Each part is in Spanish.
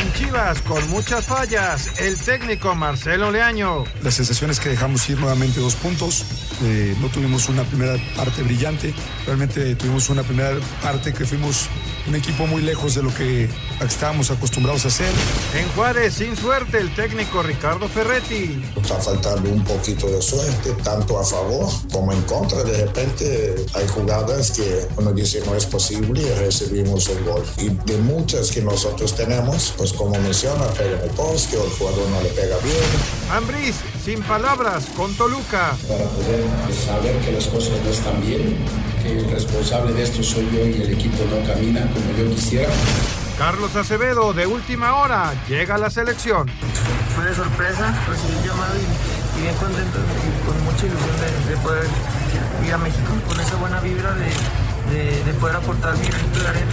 En Chivas, con muchas fallas, el técnico Marcelo Leaño. La sensación es que dejamos ir nuevamente dos puntos. Eh, no tuvimos una primera parte brillante. Realmente tuvimos una primera parte que fuimos un equipo muy lejos de lo que estábamos acostumbrados a hacer. En Juárez, sin suerte, el técnico Ricardo Ferretti. Está faltando un poquito de suerte, tanto a favor como en contra. De repente hay jugadas que uno dice no es posible y recibimos el gol. Y de muchas que nosotros tenemos, pues como menciona, pega en el poste o el jugador no le pega bien. Ambriz, sin palabras, con Toluca. Para poder saber que las cosas no están bien, que el responsable de esto soy yo y el equipo no camina como yo quisiera. Carlos Acevedo, de última hora, llega a la selección. Fue de sorpresa, recibí el llamado y, y bien contento y con mucha ilusión de, de, poder ir a México con esa buena vibra de, de, de poder aportar mi granito de arena.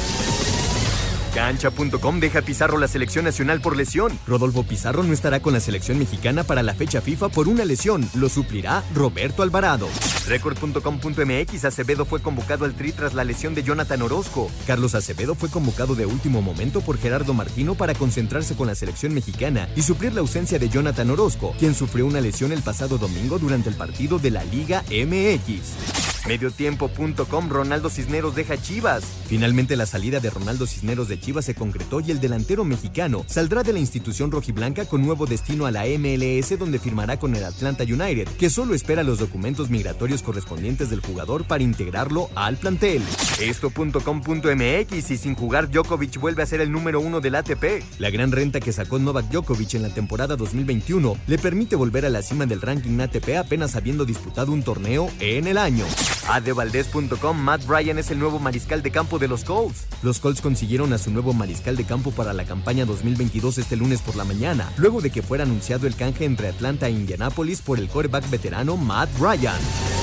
Cancha.com deja a Pizarro la selección nacional por lesión. Rodolfo Pizarro no estará con la selección mexicana para la fecha FIFA por una lesión. Lo suplirá Roberto Alvarado. Record.com.mx Acevedo fue convocado al Tri tras la lesión de Jonathan Orozco. Carlos Acevedo fue convocado de último momento por Gerardo Martino para concentrarse con la selección mexicana y suplir la ausencia de Jonathan Orozco, quien sufrió una lesión el pasado domingo durante el partido de la Liga MX. Mediotiempo.com Ronaldo Cisneros deja Chivas. Finalmente la salida de Ronaldo Cisneros de Chivas se concretó y el delantero mexicano saldrá de la institución rojiblanca con nuevo destino a la MLS donde firmará con el Atlanta United, que solo espera los documentos migratorios correspondientes del jugador para integrarlo al plantel. Esto.com.mx y sin jugar Djokovic vuelve a ser el número uno del ATP. La gran renta que sacó Novak Djokovic en la temporada 2021 le permite volver a la cima del ranking ATP apenas habiendo disputado un torneo en el año. Adevaldez.com Matt Bryan es el nuevo mariscal de campo de los Colts. Los Colts consiguieron a su nuevo mariscal de campo para la campaña 2022 este lunes por la mañana, luego de que fuera anunciado el canje entre Atlanta e Indianapolis por el quarterback veterano Matt Bryan.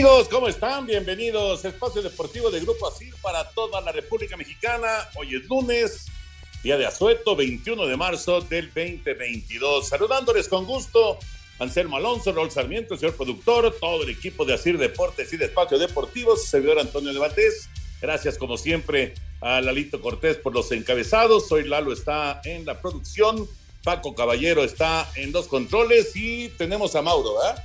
Amigos, ¿cómo están? Bienvenidos a Espacio Deportivo de Grupo Asir para toda la República Mexicana. Hoy es lunes, día de asueto, 21 de marzo del 2022. Saludándoles con gusto, Anselmo Alonso, Raúl Sarmiento, señor productor, todo el equipo de Asir Deportes y de Espacio Deportivo, servidor Antonio de Valdés. Gracias, como siempre, a Lalito Cortés por los encabezados. Hoy Lalo está en la producción, Paco Caballero está en los controles y tenemos a Mauro, ¿verdad?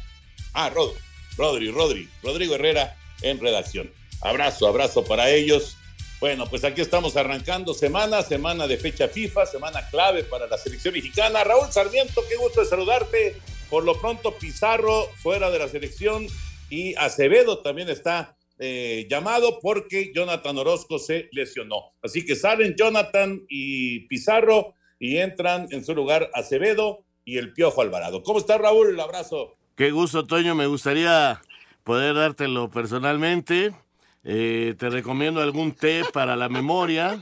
Ah, Rodri. Rodri, Rodri, Rodrigo Herrera en redacción. Abrazo, abrazo para ellos. Bueno, pues aquí estamos arrancando semana, semana de fecha FIFA, semana clave para la selección mexicana. Raúl Sarmiento, qué gusto de saludarte. Por lo pronto, Pizarro fuera de la selección y Acevedo también está eh, llamado porque Jonathan Orozco se lesionó. Así que salen Jonathan y Pizarro y entran en su lugar Acevedo y el Piojo Alvarado. ¿Cómo está Raúl? abrazo. Qué gusto, Toño. Me gustaría poder dártelo personalmente. Eh, te recomiendo algún té para la memoria.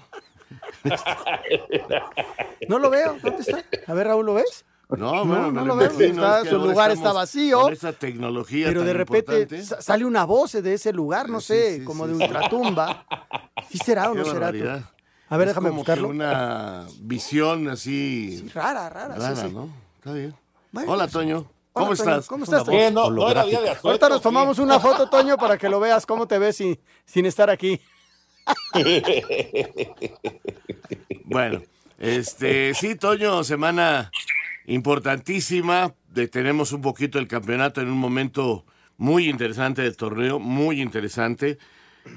No lo veo. ¿Dónde está? A ver, Raúl, ¿lo ves? No, bueno, no, lo veo. Está, su lugar está vacío. Esa tecnología Pero tan de repente importante. sale una voz de ese lugar, no Sí, sé, sí, como sí, de sí. ultratumba. ¿Sí será o Qué no será tú? A ver, Es déjame como buscarlo. que una visión así. rara, rara, sí, Rara, sí. ¿no? Está bien. Bueno, Hola, pues, Hola, ¿Cómo estás? ¿Cómo estás? Eh, no, no era día de asueto, Ahorita nos sí. tomamos una foto, Toño, para que lo veas cómo te ves sin, sin estar aquí. Bueno, este, sí, Toño, semana importantísima. Detenemos un poquito el campeonato en un momento muy interesante del torneo, muy interesante.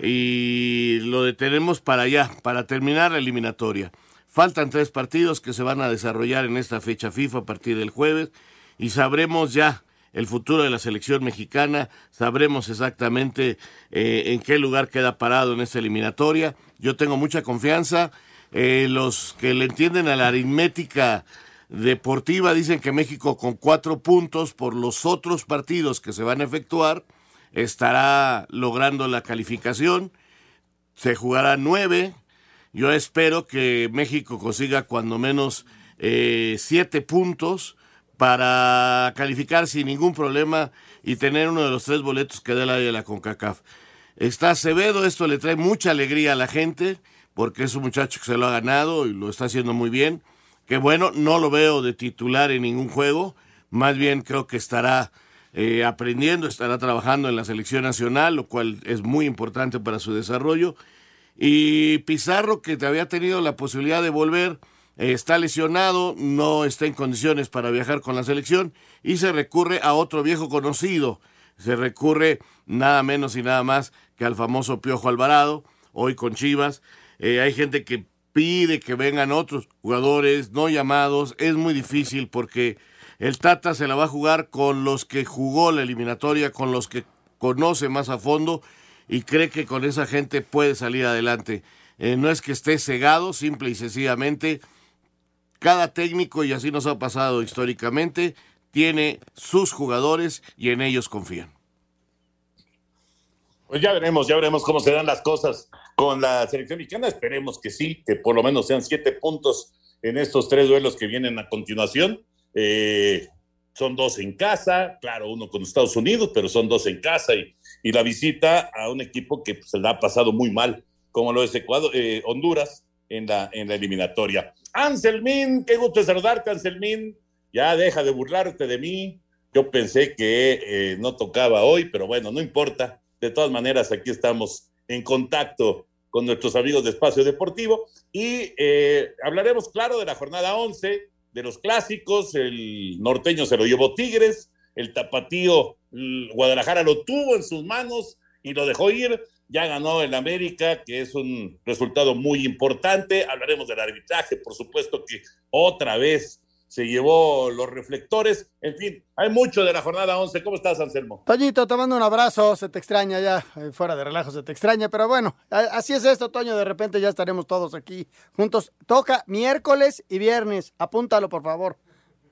Y lo detenemos para allá, para terminar la eliminatoria. Faltan tres partidos que se van a desarrollar en esta fecha FIFA a partir del jueves y sabremos ya el futuro de la selección mexicana, sabremos exactamente eh, en qué lugar queda parado en esta eliminatoria. Yo tengo mucha confianza. Eh, los que le entienden a la aritmética deportiva dicen que México con cuatro puntos por los otros partidos que se van a efectuar estará logrando la calificación. Se jugará nueve. Yo espero que México consiga cuando menos eh, siete puntos para calificar sin ningún problema y tener uno de los tres boletos que da el área de la CONCACAF. Está Acevedo, esto le trae mucha alegría a la gente, porque es un muchacho que se lo ha ganado y lo está haciendo muy bien. Que bueno, no lo veo de titular en ningún juego, más bien creo que estará eh, aprendiendo, estará trabajando en la selección nacional, lo cual es muy importante para su desarrollo. Y Pizarro, que había tenido la posibilidad de volver, está lesionado, no está en condiciones para viajar con la selección y se recurre a otro viejo conocido. Se recurre nada menos y nada más que al famoso Piojo Alvarado, hoy con Chivas. Eh, hay gente que pide que vengan otros jugadores no llamados. Es muy difícil porque el Tata se la va a jugar con los que jugó la eliminatoria, con los que conoce más a fondo y cree que con esa gente puede salir adelante. Eh, no es que esté cegado, simple y sencillamente cada técnico, y así nos ha pasado históricamente, tiene sus jugadores y en ellos confían. Pues ya veremos, ya veremos cómo se dan las cosas con la selección mexicana. Esperemos que sí, que por lo menos sean siete puntos en estos tres duelos que vienen a continuación. Eh, son dos en casa, claro, uno con Estados Unidos, pero son dos en casa y, y la visita a un equipo que pues, se la ha pasado muy mal, como lo es Ecuador, eh, Honduras en la, en la eliminatoria. Anselmín, qué gusto saludarte, Anselmín. Ya deja de burlarte de mí. Yo pensé que eh, no tocaba hoy, pero bueno, no importa. De todas maneras, aquí estamos en contacto con nuestros amigos de Espacio Deportivo y eh, hablaremos, claro, de la jornada 11, de los clásicos. El norteño se lo llevó Tigres, el tapatío el Guadalajara lo tuvo en sus manos y lo dejó ir. Ya ganó el América, que es un resultado muy importante. Hablaremos del arbitraje, por supuesto que otra vez se llevó los reflectores. En fin, hay mucho de la jornada 11. ¿Cómo estás, Anselmo? Toñito, te mando un abrazo, se te extraña ya, eh, fuera de relajo se te extraña, pero bueno, así es esto, Toño, de repente ya estaremos todos aquí juntos. Toca miércoles y viernes, apúntalo por favor.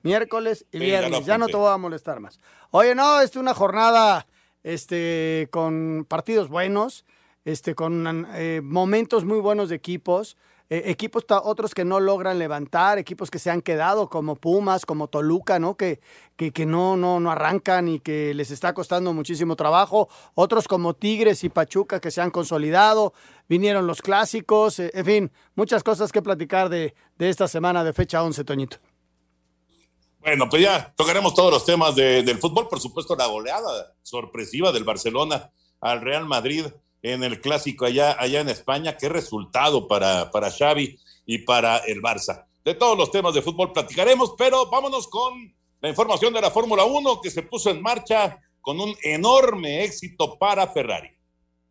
Miércoles y viernes, ya no te voy a molestar más. Oye, no, es una jornada este, con partidos buenos, este, con eh, momentos muy buenos de equipos. eh, equipos otros que no logran levantar, equipos que se han quedado como Pumas, como Toluca, ¿no? Que, que, que no, no, no arrancan y que les está costando muchísimo trabajo. Otros como Tigres y Pachuca que se han consolidado. Vinieron los clásicos, eh, en fin, muchas cosas que platicar de, de esta semana de fecha 11, Toñito. Bueno, pues ya tocaremos todos los temas de- del fútbol. Por supuesto, la goleada sorpresiva del Barcelona al Real Madrid en el clásico allá, allá en España. Qué resultado para, para Xavi y para el Barça. De todos los temas de fútbol platicaremos, pero vámonos con la información de la Fórmula 1 que se puso en marcha con un enorme éxito para Ferrari.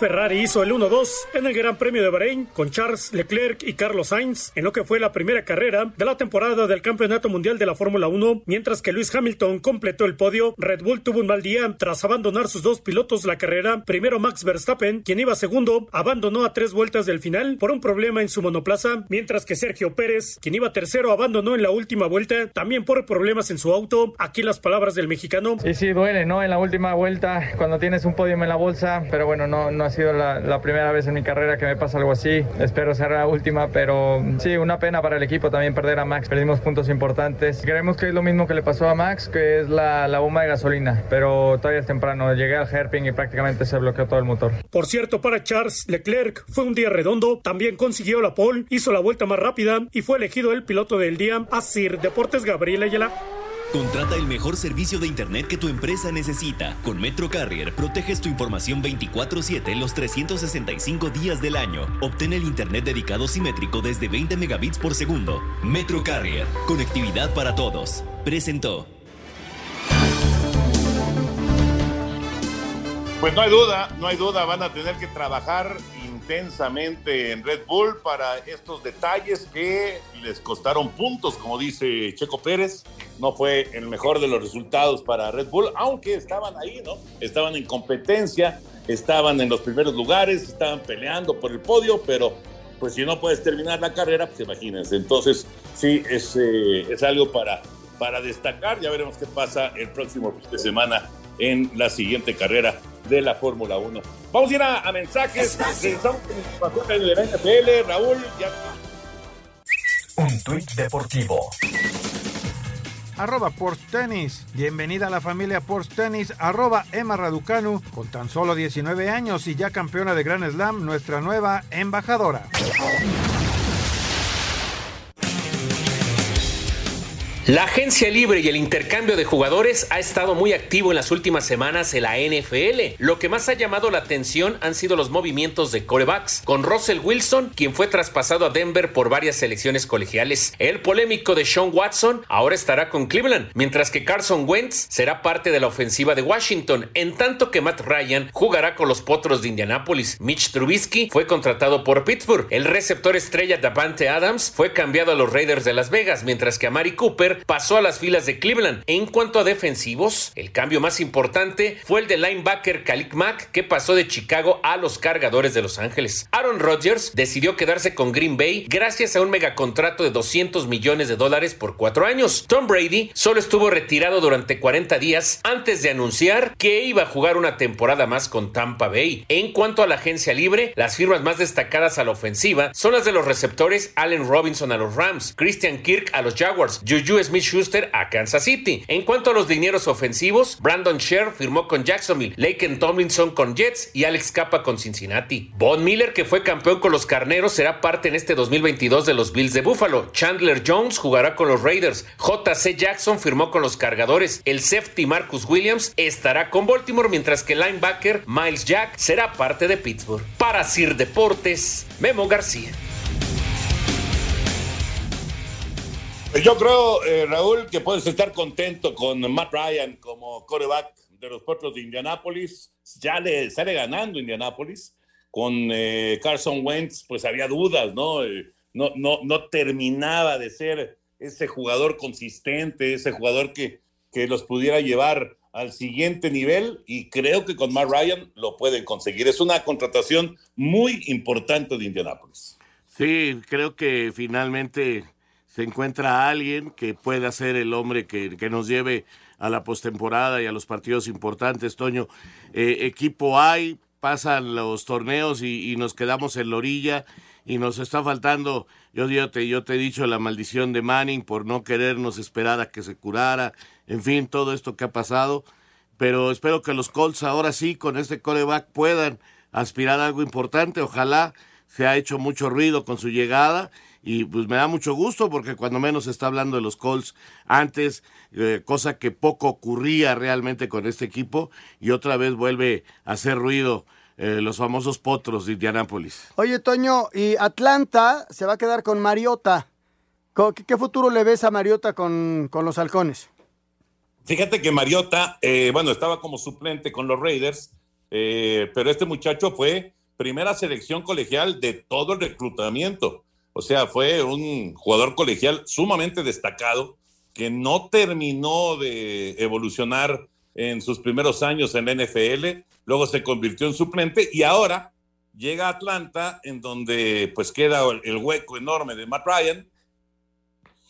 Ferrari hizo el 1-2 en el Gran Premio de Bahrein con Charles Leclerc y Carlos Sainz en lo que fue la primera carrera de la temporada del Campeonato Mundial de la Fórmula 1, mientras que Lewis Hamilton completó el podio. Red Bull tuvo un mal día tras abandonar sus dos pilotos la carrera. Primero Max Verstappen, quien iba segundo, abandonó a tres vueltas del final por un problema en su monoplaza, mientras que Sergio Pérez, quien iba tercero, abandonó en la última vuelta, también por problemas en su auto. Aquí las palabras del mexicano. Sí, sí, duele, ¿no? En la última vuelta, cuando tienes un podium en la bolsa, pero bueno, no, no ha sido la, primera vez en mi carrera que me pasa algo así. Espero ser la última, pero sí, una pena para el equipo también perder a Max. Perdimos puntos importantes. Creemos que es lo mismo que le pasó a Max, que es la, la bomba de gasolina, pero todavía es temprano. Llegué al hairpin y prácticamente se bloqueó todo el motor. Por cierto, para Charles Leclerc fue un día redondo. También consiguió la pole, hizo la vuelta más rápida y fue elegido el piloto del día. Asir Deportes Gabriel Ayala. Contrata el mejor servicio de Internet que tu empresa necesita. Con Metro Carrier proteges tu información 24/7 los 365 días del año. Obtén el Internet dedicado simétrico desde 20 megabits por segundo. Metro Carrier, conectividad para todos. Presentó. Pues no hay duda, no hay duda, van a tener que trabajar intensamente en Red Bull para estos detalles que les costaron puntos, como dice Checo Pérez. No fue el mejor de los resultados para Red Bull, aunque estaban ahí, ¿no? Estaban en competencia, estaban en los primeros lugares, estaban peleando por el podio, pero pues si no puedes terminar la carrera, pues imagínense. Entonces, sí, es, eh, es algo para, para destacar. Ya veremos qué pasa el próximo fin de semana en la siguiente carrera de la Fórmula 1. Vamos a ir a, a mensajes. Regresamos con el de la NFL. Raúl, ya. Un tuit deportivo. Arroba Tennis. Bienvenida a la familia Porsche Tennis. Arroba Emma Raducanu. Con tan solo 19 años y ya campeona de Grand Slam, nuestra nueva embajadora. La agencia libre y el intercambio de jugadores ha estado muy activo en las últimas semanas en la NFL. Lo que más ha llamado la atención han sido los movimientos de corebacks, con Russell Wilson, quien fue traspasado a Denver por varias selecciones colegiales. El polémico de Sean Watson ahora estará con Cleveland, mientras que Carson Wentz será parte de la ofensiva de Washington, en tanto que Matt Ryan jugará con los Potros de Indianápolis. Mitch Trubisky fue contratado por Pittsburgh. El receptor estrella Davante Adams fue cambiado a los Raiders de Las Vegas, mientras que Amari Cooper pasó a las filas de Cleveland. En cuanto a defensivos, el cambio más importante fue el de linebacker Khalil Mack, que pasó de Chicago a los cargadores de Los Ángeles. Aaron Rodgers decidió quedarse con Green Bay gracias a un megacontrato de 200 millones de dólares por cuatro años. Tom Brady solo estuvo retirado durante 40 días antes de anunciar que iba a jugar una temporada más con Tampa Bay. En cuanto a la agencia libre, las firmas más destacadas a la ofensiva son las de los receptores Allen Robinson a los Rams, Christian Kirk a los Jaguars, Juju Smith Schuster a Kansas City. En cuanto a los dineros ofensivos, Brandon Sher firmó con Jacksonville, Laken Tomlinson con Jets y Alex Capa con Cincinnati. Von Miller, que fue campeón con los Carneros, será parte en este 2022 de los Bills de Buffalo. Chandler Jones jugará con los Raiders. JC Jackson firmó con los Cargadores. El safety Marcus Williams estará con Baltimore, mientras que el linebacker Miles Jack será parte de Pittsburgh. Para Sir Deportes, Memo García. Yo creo, eh, Raúl, que puedes estar contento con Matt Ryan como coreback de los Potros de Indianápolis. Ya le sale ganando Indianápolis. Con eh, Carson Wentz, pues había dudas, ¿no? Eh, no, no, no terminaba de ser ese jugador consistente, ese jugador que, que los pudiera llevar al siguiente nivel y creo que con Matt Ryan lo pueden conseguir. Es una contratación muy importante de Indianápolis. Sí, creo que finalmente se encuentra alguien que pueda ser el hombre que, que nos lleve a la postemporada y a los partidos importantes, Toño. Eh, equipo hay, pasan los torneos y, nos quedamos en la orilla y nos está faltando, yo, yo, te, yo te he dicho la maldición de Manning por no querernos esperar a que se curara, en fin, todo esto que ha pasado, pero espero que los Colts ahora sí con este coreback puedan aspirar a algo importante, ojalá se ha hecho mucho ruido con su llegada y pues me da mucho gusto porque cuando menos se está hablando de los Colts antes, eh, cosa que poco ocurría realmente con este equipo y otra vez vuelve a hacer ruido eh, los famosos potros de Indianápolis. Oye Toño, y Atlanta se va a quedar con Mariota. ¿Qué, qué futuro le ves a Mariota con, con los halcones? Fíjate que Mariota, eh, bueno, estaba como suplente con los Raiders, eh, pero este muchacho fue primera selección colegial de todo el reclutamiento. O sea, fue un jugador colegial sumamente destacado que no terminó de evolucionar en sus primeros años en la NFL, luego se convirtió en suplente y ahora llega a Atlanta en donde pues queda el hueco enorme de Matt Ryan.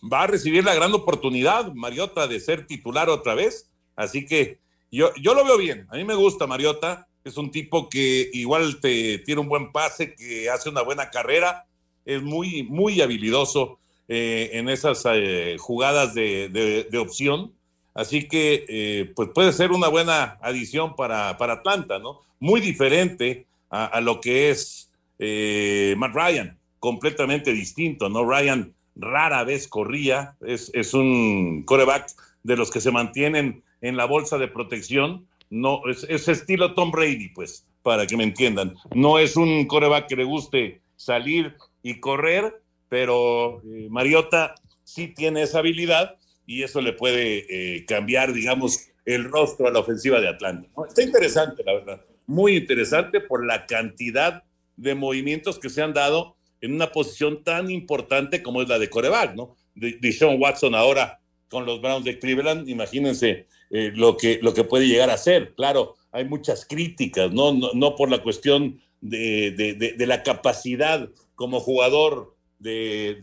Va a recibir la gran oportunidad, Mariota, de ser titular otra vez. Así que yo, yo lo veo bien. A mí me gusta Mariota. Es un tipo que igual te tiene un buen pase, que hace una buena carrera, es muy, muy habilidoso eh, en esas eh, jugadas de, opción. Así que eh, pues puede ser una buena adición para, para Atlanta, ¿no? Muy diferente a, lo que es Matt Ryan, completamente distinto, ¿no? Ryan rara vez corría, es, es un coreback de los que se mantienen en la bolsa de protección, no, es, es estilo Tom Brady, pues, para que me entiendan. No es un coreback que le guste salir y correr, pero eh, Mariota sí tiene esa habilidad y eso le puede eh, cambiar, digamos, el rostro a la ofensiva de Atlanta. Está interesante, la verdad. Muy interesante por la cantidad de movimientos que se han dado en una posición tan importante como es la de coreback, ¿no? De, Sean Watson ahora con los Browns de Cleveland, imagínense eh, lo, que, lo que puede llegar a ser. Claro, hay muchas críticas, no, no, por la cuestión de, la capacidad como jugador de,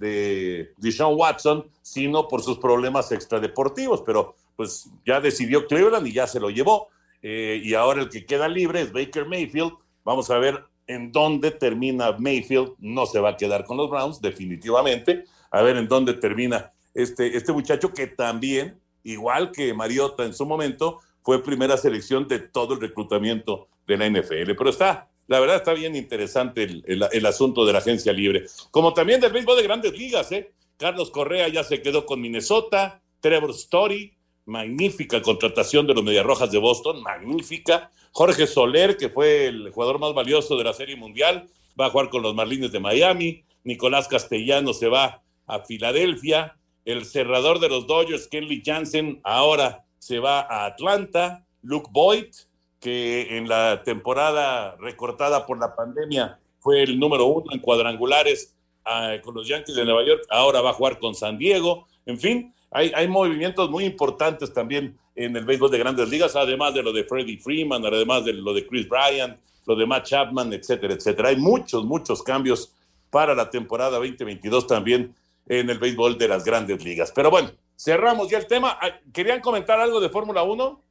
de, Sean Watson, sino por sus problemas extradeportivos, pero pues ya decidió Cleveland y ya se lo llevó. Eh, y ahora el que queda libre es Baker Mayfield. Vamos a ver en dónde termina Mayfield. No se va a quedar con los Browns, definitivamente. A ver en dónde termina este, este muchacho que también, igual que Mariota en su momento, fue primera selección de todo el reclutamiento de la NFL. Pero está, la verdad está bien interesante el, asunto de la agencia libre. Como también del béisbol de grandes ligas, ¿eh? Carlos Correa ya se quedó con Minnesota, Trevor Story, magnífica contratación de los Mediarrojas de Boston, magnífica. Jorge Soler, que fue el jugador más valioso de la Serie Mundial, va a jugar con los Marlines de Miami. Nicolás Castellano se va a Filadelfia el cerrador de los Dodgers, Kenley Jansen, ahora se va a Atlanta. Luke Boyd, que en la temporada recortada por la pandemia fue el número uno en cuadrangulares ah, con los Yankees de Nueva York, ahora va a jugar con San Diego. En fin, hay, hay movimientos muy importantes también en el béisbol de grandes ligas, además de lo de Freddie Freeman, además de lo de Chris Bryant, lo de Matt Chapman, etcétera, etcétera. Hay muchos, muchos cambios para la temporada 2022 también en el béisbol de las grandes ligas. Pero bueno, cerramos ya el tema. Ah, ¿Querían comentar algo de Fórmula 1?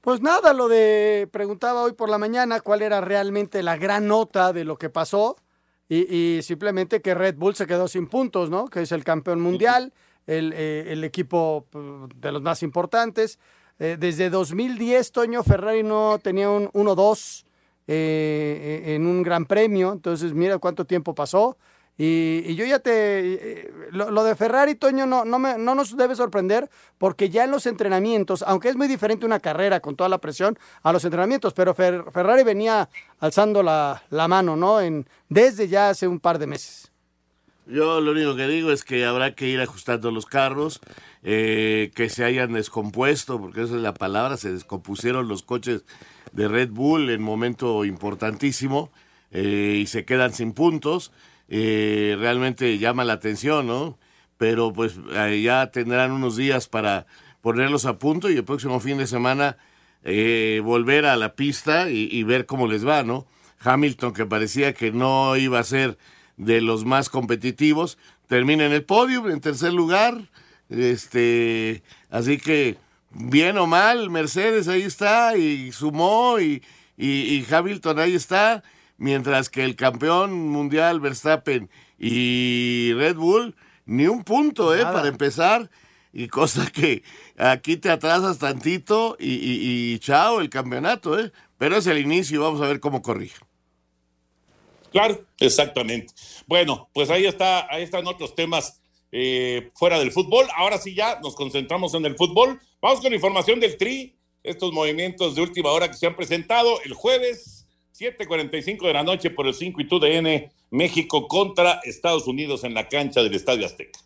Pues nada, lo de preguntaba hoy por la mañana cuál era realmente la gran nota de lo que pasó y, simplemente que Red Bull se quedó sin puntos, ¿no? Que es el campeón mundial, el, eh, equipo pues, de los más importantes. Eh, desde 2010, Toño Ferrari no tenía un 1-2 eh, en un gran premio, entonces mira cuánto tiempo pasó. Y, yo ya te... Eh, lo, de Ferrari, Toño, no, no, me, no nos debe sorprender porque ya en los entrenamientos, aunque es muy diferente una carrera con toda la presión a los entrenamientos, pero Ferrari venía alzando la, mano, ¿no? En, desde ya hace un par de meses. Yo lo único que digo es que habrá que ir ajustando los carros, eh, que se hayan descompuesto, porque esa es la palabra, se descompusieron los coches de Red Bull en momento importantísimo eh, y se quedan sin puntos. Eh, realmente llama la atención, ¿no? Pero pues ya tendrán unos días para ponerlos a punto y el próximo fin de semana eh, volver a la pista y, ver cómo les va, ¿no? Hamilton, que parecía que no iba a ser de los más competitivos, termina en el podio, en tercer lugar. Este, así que, bien o mal, Mercedes ahí está y sumó y, y Hamilton ahí está mientras que el campeón mundial Verstappen y Red Bull, ni un punto, ¿eh? Para empezar, y cosa que aquí te atrasas tantito y, chao el campeonato, ¿eh? Pero es el inicio, vamos a ver cómo corrige. Claro, exactamente. Bueno, pues ahí está, ahí están otros temas eh, fuera del fútbol. Ahora sí ya nos concentramos en el fútbol. Vamos con información del Tri, estos movimientos de última hora que se han presentado el jueves 7:45 de la noche por el 5 y DN México contra Estados Unidos en la cancha del Estadio Azteca.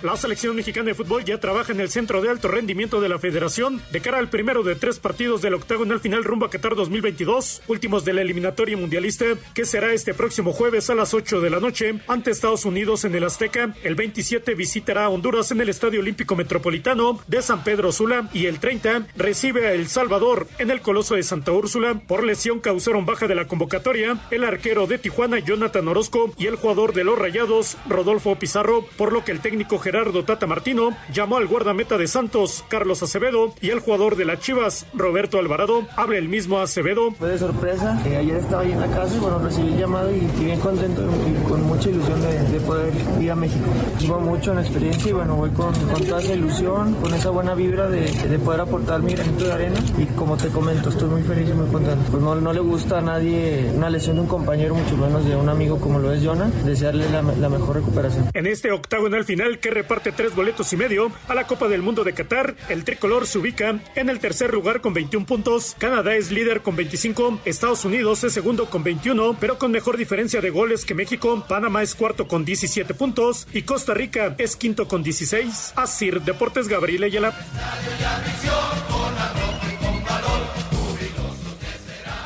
La selección mexicana de fútbol ya trabaja en el centro de alto rendimiento de la federación de cara al primero de tres partidos del octagonal final rumbo a Qatar 2022, últimos de la eliminatoria mundialista, que será este próximo jueves a las 8 de la noche ante Estados Unidos en el Azteca. El 27 visitará a Honduras en el Estadio Olímpico Metropolitano de San Pedro Sula y el 30 recibe a El Salvador en el Coloso de Santa Úrsula. Por lesión causaron baja de la convocatoria el arquero de Tijuana Jonathan Orozco y el jugador de los Rayados Rodolfo Pizarro, por lo que el técnico Gerardo Tata Martino llamó al guardameta de Santos, Carlos Acevedo, y al jugador de las Chivas, Roberto Alvarado. Habla el mismo Acevedo. Fue de sorpresa. Eh, ayer estaba ahí en la casa y bueno, recibí el llamado y, y bien contento y con mucha ilusión de, de poder ir a México. Llevo mucho en la experiencia y bueno, voy con, con toda esa ilusión, con esa buena vibra de, de poder aportar mi granito de arena y como te comento, estoy muy feliz y muy contento. Pues no, no le gusta a nadie una lesión de un compañero, mucho menos de un amigo como lo es Jonah, desearle la, la mejor recuperación. En este octagonal final que reparte tres boletos y medio a la Copa del Mundo de Qatar, el tricolor se ubica en el tercer lugar con 21 puntos, Canadá es líder con 25, Estados Unidos es segundo con 21, pero con mejor diferencia de goles que México, Panamá es cuarto con 17 puntos y Costa Rica es quinto con 16. Asir Deportes Gabriel Ayala.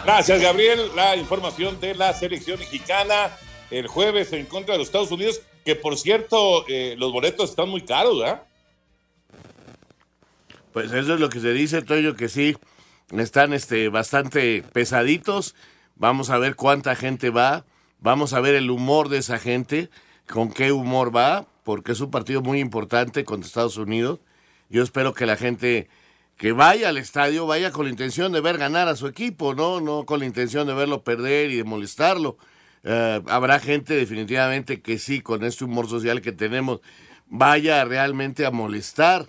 Gracias, Gabriel. La información de la selección mexicana el jueves en contra de los Estados Unidos, que por cierto, eh, los boletos están muy caros, ¿verdad? Pues eso es lo que se dice, Toyo, que sí, están este, bastante pesaditos. Vamos a ver cuánta gente va, vamos a ver el humor de esa gente, con qué humor va, porque es un partido muy importante contra Estados Unidos. Yo espero que la gente que vaya al estadio vaya con la intención de ver ganar a su equipo, no, no con la intención de verlo perder y de molestarlo. Eh, habrá gente definitivamente que sí, con este humor social que tenemos, vaya realmente a molestar.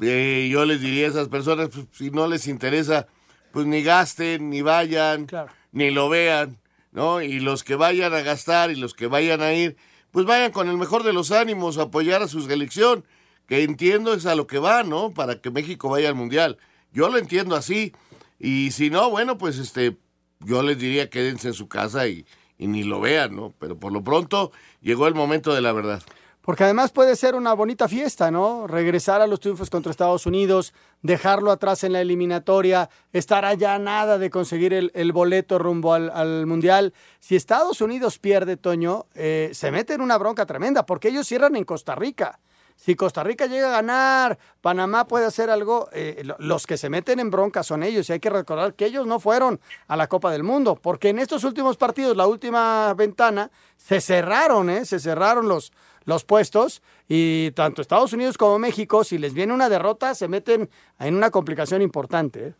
Eh, yo les diría a esas personas, pues, si no les interesa, pues ni gasten, ni vayan, ni lo vean, ¿no? Y los que vayan a gastar y los que vayan a ir, pues vayan con el mejor de los ánimos a apoyar a su selección, que entiendo es a lo que va, ¿no? Para que México vaya al Mundial. Yo lo entiendo así. Y si no, bueno, pues este, yo les diría quédense en su casa y, y ni lo vean, ¿no? Pero por lo pronto llegó el momento de la verdad. Porque además puede ser una bonita fiesta, ¿no? Regresar a los triunfos contra Estados Unidos, dejarlo atrás en la eliminatoria, estar allá nada de conseguir el, boleto rumbo al, al, Mundial. Si Estados Unidos pierde, Toño, eh, se mete en una bronca tremenda, porque ellos cierran en Costa Rica. Si Costa Rica llega a ganar, Panamá puede hacer algo, eh, los que se meten en bronca son ellos y hay que recordar que ellos no fueron a la Copa del Mundo, porque en estos últimos partidos, la última ventana, se cerraron, ¿eh? se cerraron los, los puestos y tanto Estados Unidos como México, si les viene una derrota, se meten en una complicación importante. ¿eh?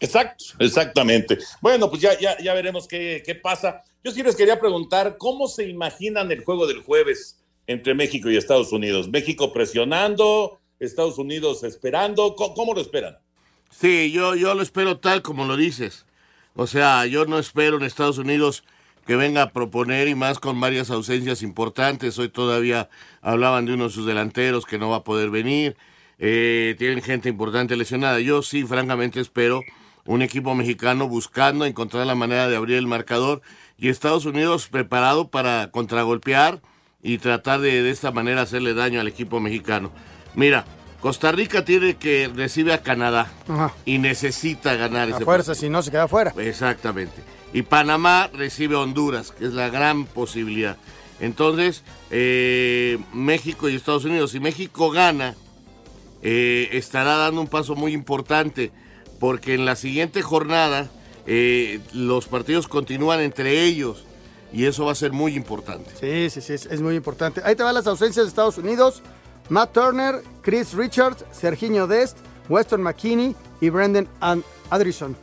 Exacto, exactamente. Bueno, pues ya, ya, ya veremos qué, qué pasa. Yo sí les quería preguntar, ¿cómo se imaginan el juego del jueves? Entre México y Estados Unidos. México presionando, Estados Unidos esperando. ¿Cómo, lo esperan? Sí, yo, yo lo espero tal como lo dices. O sea, yo no espero en Estados Unidos que venga a proponer y más con varias ausencias importantes. Hoy todavía hablaban de uno de sus delanteros que no va a poder venir. Eh, tienen gente importante lesionada. Yo sí, francamente, espero un equipo mexicano buscando encontrar la manera de abrir el marcador y Estados Unidos preparado para contragolpear y tratar de, de esta manera hacerle daño al equipo mexicano. Mira, Costa Rica tiene que recibe a Canadá Ajá. y necesita ganar A ese fuerza, si no se queda fuera. Exactamente. Y Panamá recibe a Honduras, que es la gran posibilidad. Entonces, eh, México y Estados Unidos, si México gana, eh, estará dando un paso muy importante, porque en la siguiente jornada eh, los partidos continúan entre ellos y eso va a ser muy importante. Sí, sí, sí, es, es muy importante. Ahí te van las ausencias de Estados Unidos. Matt Turner, Chris Richards, Serginho Dest, Weston McKinney y Brendan An- Addison.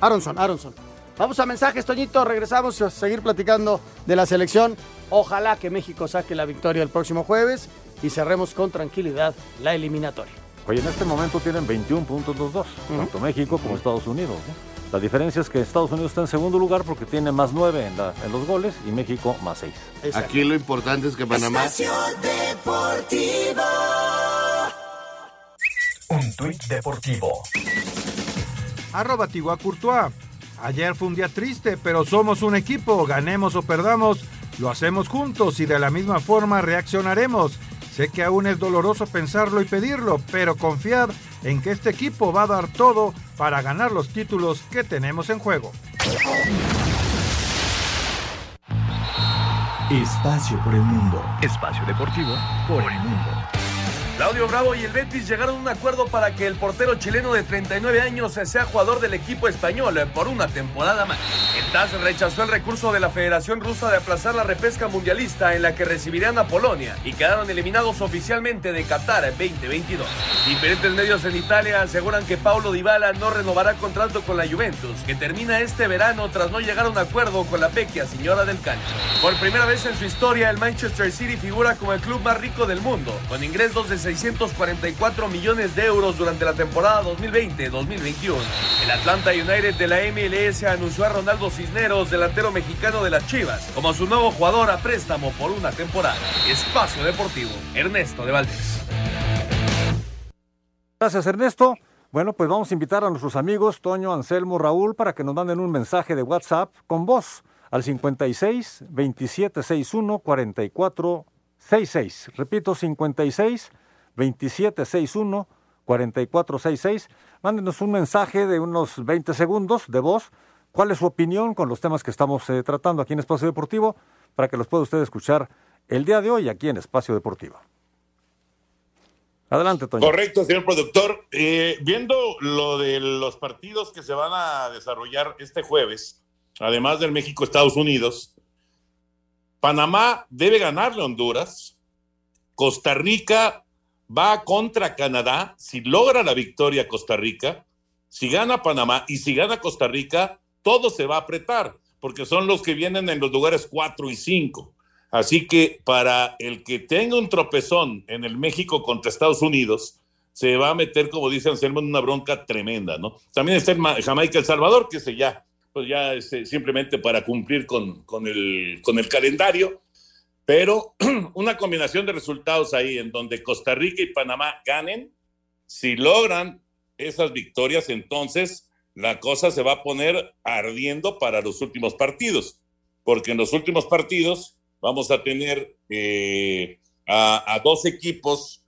Aronson, Aronson. Vamos a mensajes, Toñito. Regresamos a seguir platicando de la selección. Ojalá que México saque la victoria el próximo jueves y cerremos con tranquilidad la eliminatoria. Oye, en este momento tienen 21 puntos los dos, tanto México como Estados Unidos. ¿no? La diferencia es que Estados Unidos está en segundo lugar porque tiene más 9 en, la- en los goles y México más 6. Aquí lo importante es que Panamá... Deportivo. Un tuit deportivo. Arroba Tigua Courtois. Ayer fue un día triste, pero somos un equipo, ganemos o perdamos, lo hacemos juntos y de la misma forma reaccionaremos. Sé que aún es doloroso pensarlo y pedirlo, pero confiad en que este equipo va a dar todo para ganar los títulos que tenemos en juego. Espacio por el mundo. Espacio deportivo por el mundo. Claudio Bravo y el Betis llegaron a un acuerdo para que el portero chileno de 39 años sea jugador del equipo español por una temporada más. El TAS rechazó el recurso de la Federación Rusa de aplazar la repesca mundialista en la que recibirían a Polonia y quedaron eliminados oficialmente de Qatar 2022. Diferentes medios en Italia aseguran que Paulo Dybala no renovará contrato con la Juventus, que termina este verano tras no llegar a un acuerdo con la pequia señora del calcio. Por primera vez en su historia, el Manchester City figura como el club más rico del mundo, con ingresos de 644 millones de euros durante la temporada 2020-2021. El Atlanta United de la MLS anunció a Ronaldo Cisneros, delantero mexicano de las Chivas, como su nuevo jugador a préstamo por una temporada. Espacio Deportivo, Ernesto de Valdés. Gracias, Ernesto. Bueno, pues vamos a invitar a nuestros amigos Toño, Anselmo, Raúl para que nos manden un mensaje de WhatsApp con voz al 56 2761 4466. Repito, 56 2761 4466. Mándenos un mensaje de unos 20 segundos de voz. ¿Cuál es su opinión con los temas que estamos eh, tratando aquí en Espacio Deportivo? Para que los pueda usted escuchar el día de hoy aquí en Espacio Deportivo. Adelante, Toño. Correcto, señor productor. Eh, viendo lo de los partidos que se van a desarrollar este jueves, además del México-Estados Unidos, Panamá debe ganarle a Honduras, Costa Rica va contra Canadá, si logra la victoria Costa Rica, si gana Panamá y si gana Costa Rica, todo se va a apretar, porque son los que vienen en los lugares 4 y 5. Así que para el que tenga un tropezón en el México contra Estados Unidos, se va a meter, como dice Anselmo, en una bronca tremenda, ¿no? También está el Jamaica El Salvador, que se ya, pues ya es, eh, simplemente para cumplir con, con, el, con el calendario, pero una combinación de resultados ahí en donde Costa Rica y Panamá ganen, si logran esas victorias, entonces la cosa se va a poner ardiendo para los últimos partidos, porque en los últimos partidos vamos a tener eh, a, dos equipos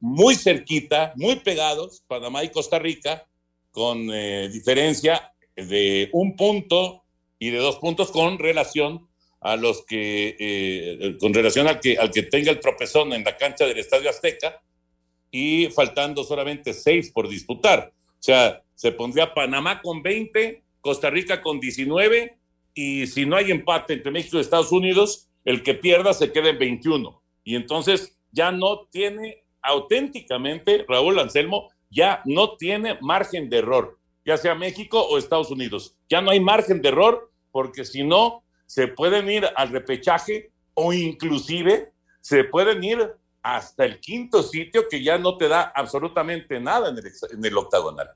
muy cerquita, muy pegados, Panamá y Costa Rica, con eh, diferencia de un punto y de dos puntos con relación a los que, eh, con relación al que, al que tenga el tropezón en la cancha del Estadio Azteca y faltando solamente seis por disputar. O sea, se pondría Panamá con 20, Costa Rica con 19 y si no hay empate entre México y Estados Unidos, el que pierda se queda en 21. Y entonces ya no tiene auténticamente, Raúl Anselmo, ya no tiene margen de error, ya sea México o Estados Unidos. Ya no hay margen de error porque si no, se pueden ir al repechaje o inclusive se pueden ir hasta el quinto sitio que ya no te da absolutamente nada en el, en el octagonal.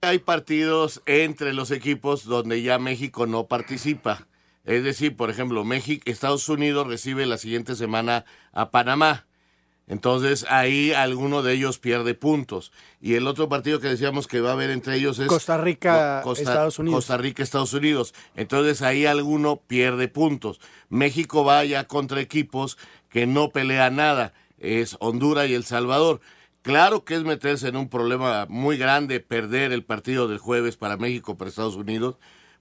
Hay partidos entre los equipos donde ya México no participa. Es decir, por ejemplo, México, Estados Unidos recibe la siguiente semana a Panamá. Entonces ahí alguno de ellos pierde puntos. Y el otro partido que decíamos que va a haber entre ellos es Costa Rica, Estados Unidos. Costa Rica, Estados Unidos. Entonces ahí alguno pierde puntos. México va ya contra equipos que no pelean nada. Es Honduras y El Salvador. Claro que es meterse en un problema muy grande perder el partido del jueves para México, para Estados Unidos.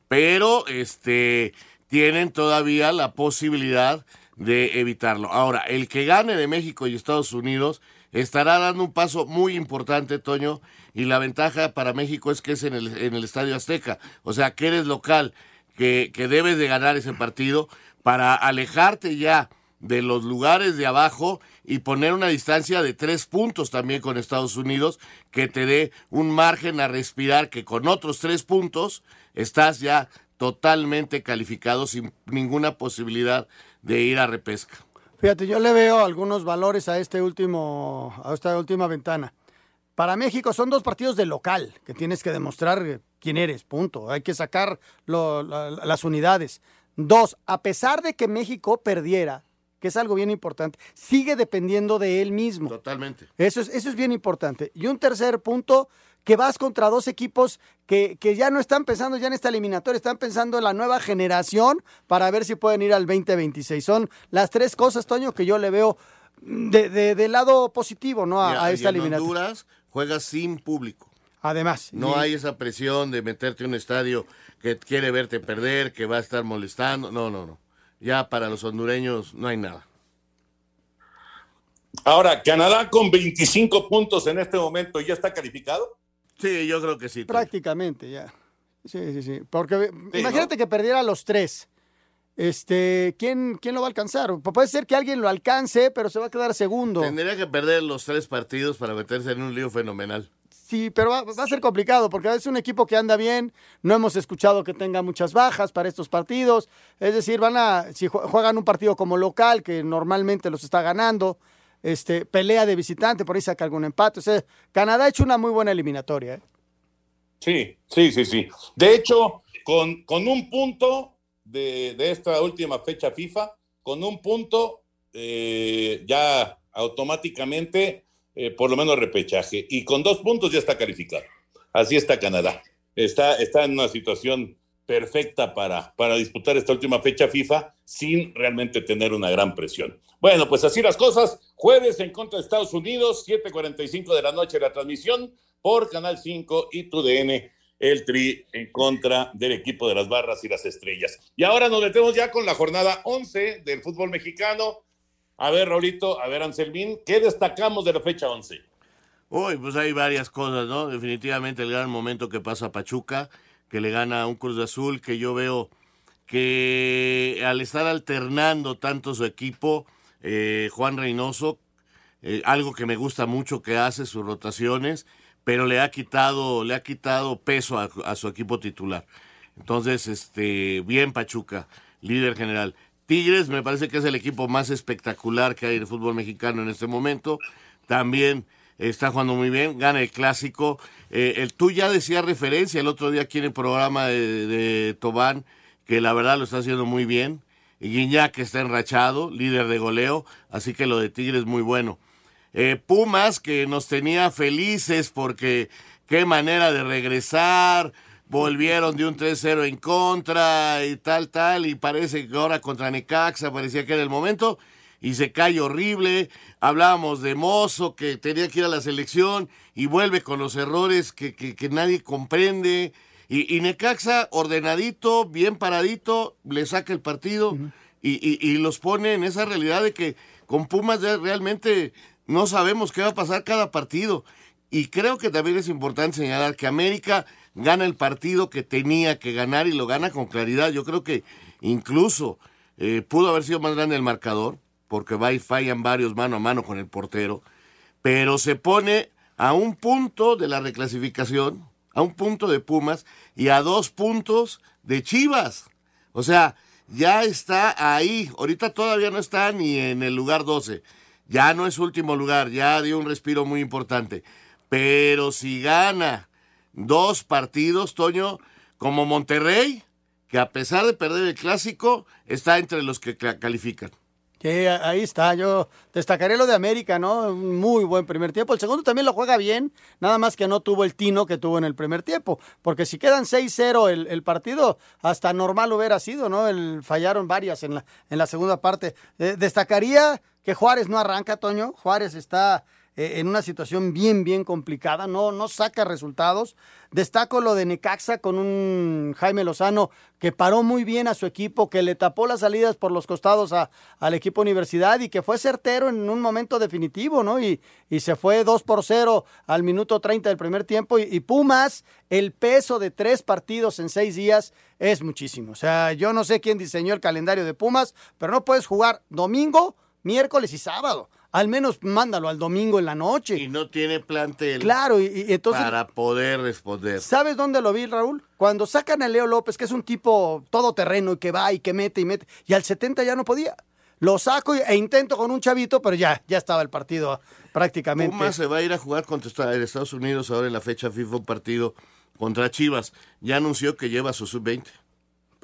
Pero este tienen todavía la posibilidad de evitarlo. Ahora, el que gane de México y Estados Unidos estará dando un paso muy importante, Toño, y la ventaja para México es que es en el, en el Estadio Azteca, o sea, que eres local, que, que debes de ganar ese partido para alejarte ya de los lugares de abajo y poner una distancia de tres puntos también con Estados Unidos, que te dé un margen a respirar, que con otros tres puntos estás ya totalmente calificado sin ninguna posibilidad de ir a repesca. Fíjate, yo le veo algunos valores a este último, a esta última ventana. Para México son dos partidos de local, que tienes que demostrar quién eres, punto. Hay que sacar las unidades. Dos, a pesar de que México perdiera, que es algo bien importante, sigue dependiendo de él mismo. Totalmente. Eso es, eso es bien importante. Y un tercer punto, que vas contra dos equipos que, que, ya no están pensando ya en esta eliminatoria, están pensando en la nueva generación para ver si pueden ir al 2026. Son las tres cosas, Toño, que yo le veo de, de, lado positivo ¿no? a, esta eliminatoria. Honduras juega sin público. Además. No hay esa presión de meterte en un estadio que quiere verte perder, que va a estar molestando. No, no, no. Ya para los hondureños no hay nada. Ahora, Canadá con 25 puntos en este momento ya está calificado. Sí, yo creo que sí. Prácticamente, ya. Sí, sí, sí. Porque imagínate que perdiera los tres. Este, ¿quién, ¿quién lo va a alcanzar? Puede ser que alguien lo alcance, pero se va a quedar segundo. Tendría que perder los tres partidos para meterse en un lío fenomenal. Sí, pero va, va, a ser complicado porque es un equipo que anda bien. No hemos escuchado que tenga muchas bajas para estos partidos. Es decir, van a, si juegan un partido como local, que normalmente los está ganando, este, pelea de visitante, por ahí saca algún empate. O sea, Canadá ha hecho una muy buena eliminatoria. ¿eh? Sí, sí, sí, sí. De hecho, con, con un punto de, de, esta última fecha FIFA, con un punto eh, ya automáticamente eh, por lo menos repechaje. Y con dos puntos ya está calificado. Así está Canadá. Está, está en una situación perfecta para, para disputar esta última fecha FIFA sin realmente tener una gran presión. Bueno, pues así las cosas. Jueves en contra de Estados Unidos, 7:45 de la noche la transmisión por Canal 5 y TUDN, el Tri en contra del equipo de las barras y las estrellas. Y ahora nos metemos ya con la jornada 11 del fútbol mexicano. A ver, Raulito, a ver, Anselmín, ¿qué destacamos de la fecha 11? Uy, pues hay varias cosas, ¿no? Definitivamente el gran momento que pasa Pachuca, que le gana a un Cruz Azul, que yo veo que al estar alternando tanto su equipo, eh, Juan Reynoso, eh, algo que me gusta mucho que hace, sus rotaciones, pero le ha quitado, le ha quitado peso a, a su equipo titular. Entonces, este, bien Pachuca, líder general. Tigres me parece que es el equipo más espectacular que hay en el fútbol mexicano en este momento. También está jugando muy bien, gana el clásico. Eh, el, tú ya decías referencia el otro día aquí en el programa de, de Tobán, que la verdad lo está haciendo muy bien. Guiñac está enrachado, líder de goleo, así que lo de Tigres es muy bueno. Eh, Pumas, que nos tenía felices porque qué manera de regresar, volvieron de un 3-0 en contra y tal, tal, y parece que ahora contra Necaxa parecía que era el momento, y se cae horrible. Hablábamos de Mozo, que tenía que ir a la selección, y vuelve con los errores que, que, que nadie comprende. Y, y, Necaxa, ordenadito, bien paradito, le saca el partido uh -huh. y, y, y, los pone en esa realidad de que con Pumas realmente no sabemos qué va a pasar cada partido. Y creo que también es importante señalar que América gana el partido que tenía que ganar y lo gana con claridad. Yo creo que incluso eh, pudo haber sido más grande el marcador, porque va y fallan varios mano a mano con el portero, pero se pone a un punto de la reclasificación, a un punto de Pumas y a dos puntos de Chivas. O sea, ya está ahí. Ahorita todavía no está ni en el lugar 12. Ya no es último lugar, ya dio un respiro muy importante. Pero si gana dos partidos, Toño, como Monterrey, que a pesar de perder el clásico, está entre los que califican. Sí, ahí está. Yo destacaré lo de América, ¿no? Un muy buen primer tiempo. El segundo también lo juega bien, nada más que no tuvo el tino que tuvo en el primer tiempo. Porque si quedan 6-0 el, el, partido, hasta normal hubiera sido, ¿no? El, fallaron varias en la, en la segunda parte. Eh, destacaría que Juárez no arranca, Toño. Juárez está en una situación bien, bien complicada, no, no saca resultados. Destaco lo de Necaxa con un Jaime Lozano que paró muy bien a su equipo, que le tapó las salidas por los costados a, al equipo Universidad y que fue certero en un momento definitivo, ¿no? Y, y se fue 2 por 0 al minuto 30 del primer tiempo. Y, y Pumas, el peso de tres partidos en seis días es muchísimo. O sea, yo no sé quién diseñó el calendario de Pumas, pero no puedes jugar domingo, miércoles y sábado al menos mándalo al domingo en la noche. Y no tiene plantel. Claro, y, y, entonces. Para poder responder. ¿Sabes dónde lo vi, Raúl? Cuando sacan a Leo López, que es un tipo todoterreno y que va y que mete y mete. Y al 70 ya no podía. Lo saco e intento con un chavito, pero ya, ya estaba el partido prácticamente. Puma se va a ir a jugar contra Estados Unidos ahora en la fecha FIFA un partido contra Chivas. Ya anunció que lleva su sub-20.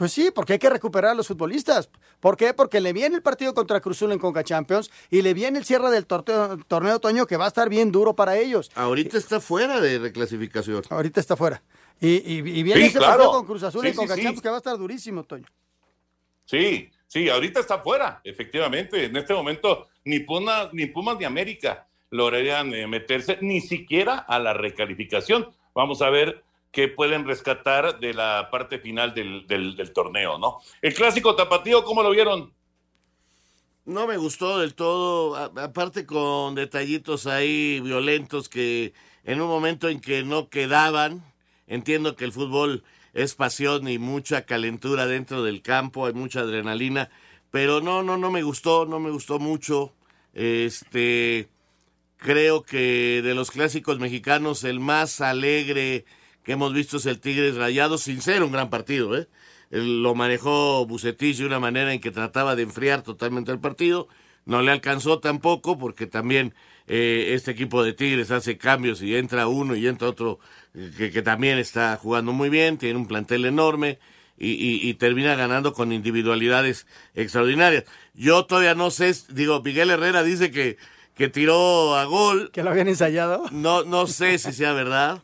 Pues sí, porque hay que recuperar a los futbolistas. ¿Por qué? Porque le viene el partido contra Cruzul en Conca Champions y le viene el cierre del torneo, torneo otoño que va a estar bien duro para ellos. Ahorita está fuera de reclasificación. Ahorita está fuera. Y, y, y viene sí, ese claro. partido con Cruz Azul sí, y Conca sí, Champions que va a estar durísimo, Toño. Sí, sí, ahorita está fuera, efectivamente. En este momento ni Pumas ni, Pumas, ni América lograrían eh, meterse ni siquiera a la recalificación. Vamos a ver que pueden rescatar de la parte final del, del, torneo, ¿no? El clásico tapatío, ¿cómo lo vieron? No me gustó del todo, aparte con detallitos ahí violentos que en un momento en que no quedaban, entiendo que el fútbol es pasión y mucha calentura dentro del campo, hay mucha adrenalina, pero no, no, no me gustó, no me gustó mucho. Este, creo que de los clásicos mexicanos el más alegre que hemos visto es el Tigres Rayado, sin ser un gran partido, ¿eh? Lo manejó Bucetich de una manera en que trataba de enfriar totalmente el partido. No le alcanzó tampoco porque también eh, este equipo de Tigres hace cambios y entra uno y entra otro que, que también está jugando muy bien, tiene un plantel enorme y, y, termina ganando con individualidades extraordinarias. Yo todavía no sé, digo, Miguel Herrera dice que, que tiró a gol. ¿Que lo habían ensayado? No, no sé si sea verdad,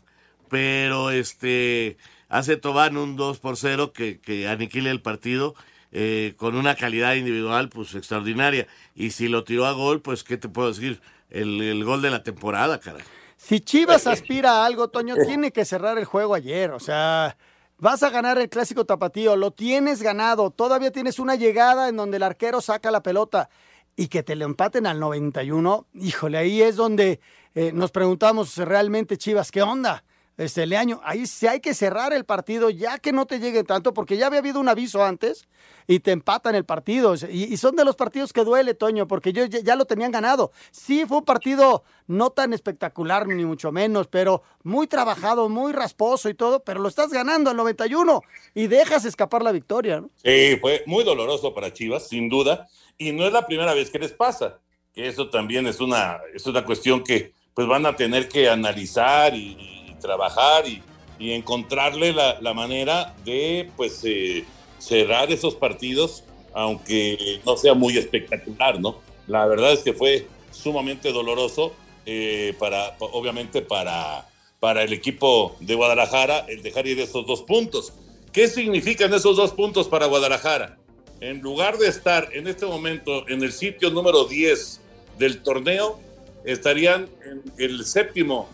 pero este hace Tobán un 2 por 0 que, que aniquile el partido. Eh, con una calidad individual pues extraordinaria y si lo tiró a gol pues qué te puedo decir el, el gol de la temporada cara si Chivas aspira a algo Toño tiene que cerrar el juego ayer o sea Vas a ganar el clásico tapatío, lo tienes ganado, todavía tienes una llegada en donde el arquero saca la pelota y que te lo empaten al 91, híjole, ahí es donde eh, nos preguntamos realmente, Chivas, ¿qué onda? Este Leaño, ahí sí hay que cerrar el partido ya que no te llegue tanto, porque ya había habido un aviso antes y te empatan el partido. Y, son de los partidos que duele, Toño, porque ellos ya, lo tenían ganado. Sí, fue un partido no tan espectacular, ni mucho menos, pero muy trabajado, muy rasposo y todo, pero lo estás ganando al 91 y dejas escapar la victoria. Sí, fue muy doloroso para Chivas, sin duda, y no es la primera vez que les pasa, que eso también es una, es una cuestión que pues van a tener que analizar y, trabajar y, encontrarle la, la, manera de pues eh, cerrar esos partidos, aunque no sea muy espectacular, ¿no? La verdad es que fue sumamente doloroso eh, para, obviamente, para, para el equipo de Guadalajara el dejar ir esos dos puntos. ¿Qué significan esos dos puntos para Guadalajara? En lugar de estar en este momento en el sitio número 10 del torneo, estarían en el séptimo,